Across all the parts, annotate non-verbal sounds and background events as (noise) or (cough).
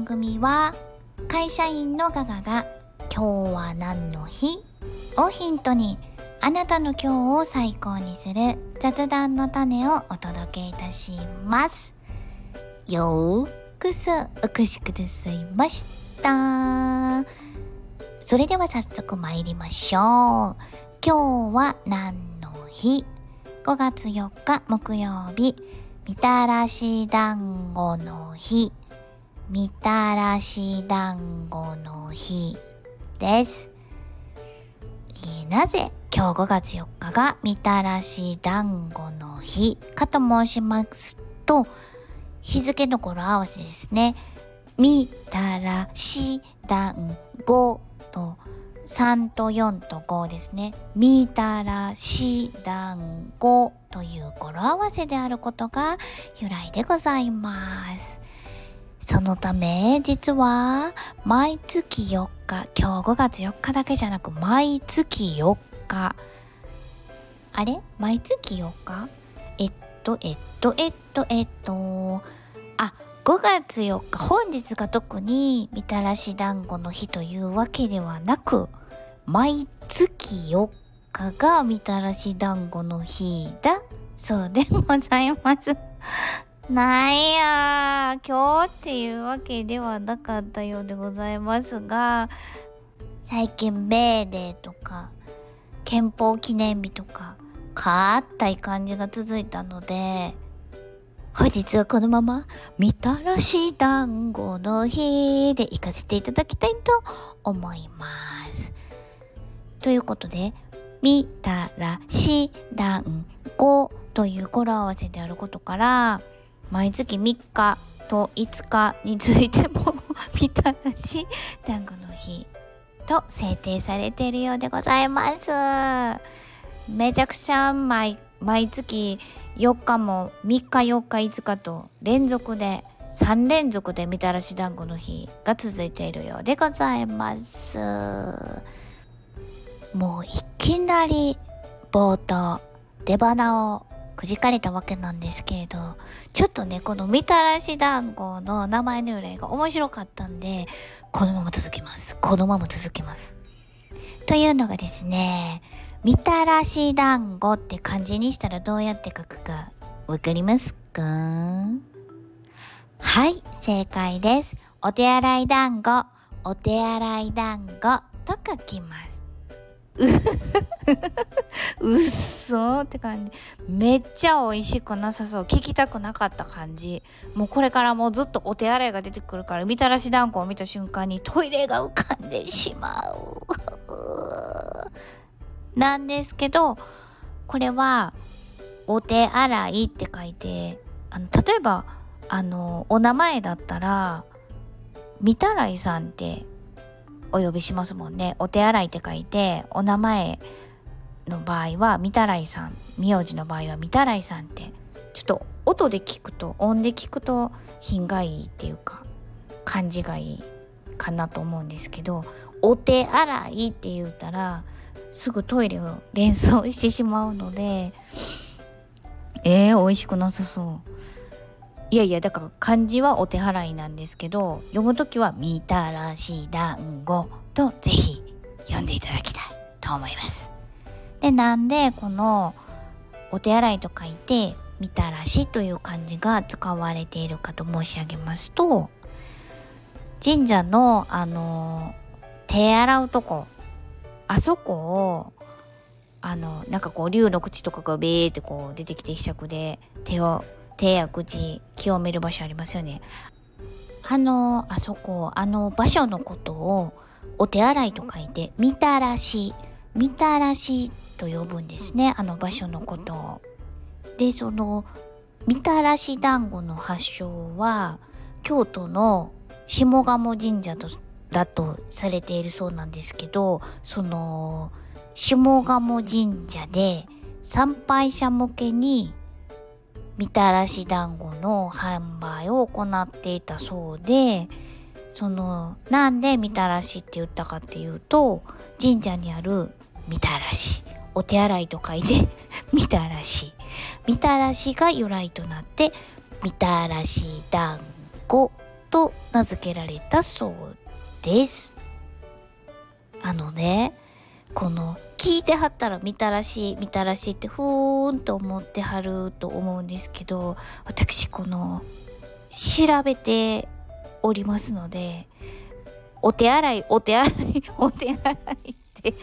番組は会社員のガガが今日は何の日？をヒントにあなたの今日を最高にする雑談の種をお届けいたします。よーくそお越しくださいました。それでは早速参りましょう。今日は何の日 ?5 月4日木曜日、みたらし団子の日。みたらし団子の日です。えなぜ今日5月4日がみたらし団子の日かと申しますと、日付の語呂合わせですね。みたらし団子と3と4と5ですね。みたらし団子という語呂合わせであることが由来でございます。そのため、実は、毎月4日、今日5月4日だけじゃなく、毎月4日。あれ？毎月4日？えっと、えっと、えっと、えっと、あ、5月4日、本日が特にみたらし団子の日というわけではなく、毎月4日がみたらし団子の日だそうでございます。ないや、今日っていうわけではなかったようでございますが、最近メーデーとか、憲法記念日とか、かったい感じが続いたので、本日はこのまま、みたらし団子の日で行かせていただきたいと思います。ということで、みたらし団子という語呂合わせであることから、毎月3日と5日についてもみたらし団子の日と制定されているようでございます。めちゃくちゃ毎毎月4日も3日4日5日と連続で3連続でみたらし団子の日が続いているようでございます。もういきなり冒頭出花をくじかれたわけなんですけれど、ちょっとね、このみたらし団子の名前の由来が面白かったんで、このまま続きます。このまま続きます。というのがですね、みたらし団子って漢字にしたらどうやって書くかわかりますか？はい、正解です。お手洗い団子、お手洗い団子と書きます。うっそって感じ。めっちゃ美味しくなさそう。聞きたくなかった感じ。もうこれからもうずっとお手洗いが出てくるから、みたらし団子を見た瞬間にトイレが浮かんでしまう。(laughs) なんですけど、これは、お手洗いって書いて、あの、例えば、あの、お名前だったら、みたらいさんってお呼びしますもんね。お手洗いって書いて、お名前の場合は、みたらいさん。名字の場合は、みたらいさんって、ちょっと音で聞くと、音で聞くと品がいいっていうか、感じがいいかなと思うんですけど、お手洗いって言うたら、すぐトイレを連想してしまうので、えー、美味しくなさそう。いやいや、だから漢字はお手払いなんですけど、読むときはみたらし団子とぜひ読んでいただきたいと思います。で、なんでこのお手洗いと書いてみたらしという漢字が使われているかと申し上げますと、神社のあの、手洗うとこ、あそこをあの、なんかこう、竜の口とかがベーってこう出てきて、ひしゃくで手を、手や口、清める場所ありますよね。あの、あそこ、あの場所のことを、お手洗いと書いて、みたらし、みたらしと呼ぶんですね。あの場所のことを。で、その、みたらし団子の発祥は、京都の下鴨神社と、だとされているそうなんですけど、その、下鴨神社で参拝者向けにみたらし団子の販売を行っていたそうで、その、なんでみたらしって言ったかっていうと、神社にあるみたらし、お手洗いと書いて (laughs) みたらし。みたらしが由来となって、みたらし団子と名付けられたそうですあのねこの聞いてはったらみたらしみたらしってふーんと思ってはると思うんですけど私この調べておりますのでお手洗いお手洗いお手洗いって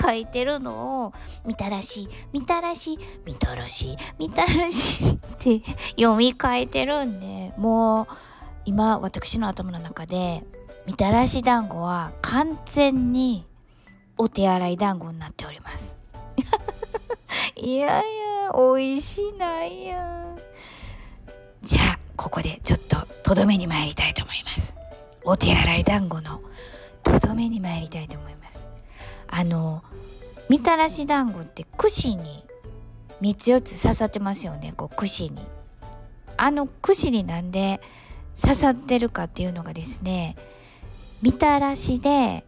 書いてるのをみたらしみたらしみたらしみたらしって読み替えてるんでもう今私の頭の中でみたらし団子は完全にお手洗い団子になっております。(laughs) いやいや美味しいないやじゃあここでちょっととどめに参りたいと思います。お手洗い団子のとどめに参りたいと思います。あのみたらし団子って串に3つ4つ刺さってますよね。こう串に。あの串になんで刺さってるかっていうのがですねみたらしで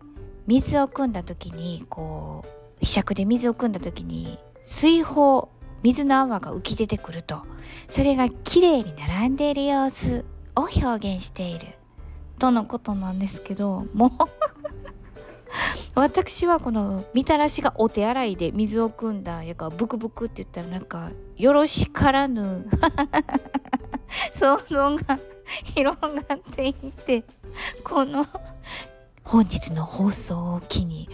水を汲んだ時にこうひしゃくで水を汲んだ時に水泡水の泡が浮き出てくると。それがきれいに並んでいる様子を表現している。とのことなんですけどもう私はこのみたらしがお手洗いで水を汲んだやからブクブクって言ったらなんかよろしからぬ。(laughs) 想像が広がっていてこの本日の放送を機に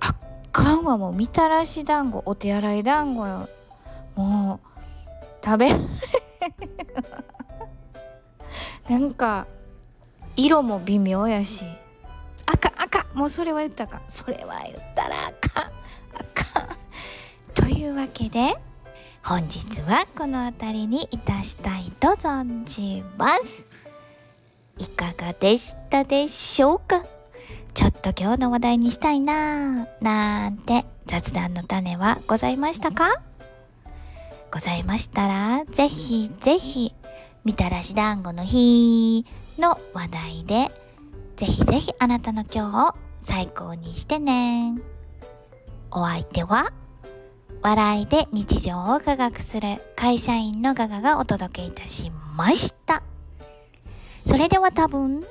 あっかんはもうみたらし団子お手洗い団子よもう食べられなんか色も微妙やし。もうそれは言ったか。それは言ったらあかん。あかん。というわけで本日はこの辺りにいたしたいと存じます。いかがでしたでしょうか？ちょっと今日の話題にしたいなぁなんて雑談の種はございましたか？ございましたらぜひぜひみたらし団子の日の話題でぜひぜひあなたの今日を最高にしてね。お相手は笑いで日常を科学する会社員のガガがお届けいたしました。それでは多分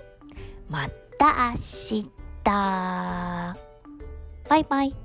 また明日。バイバイ。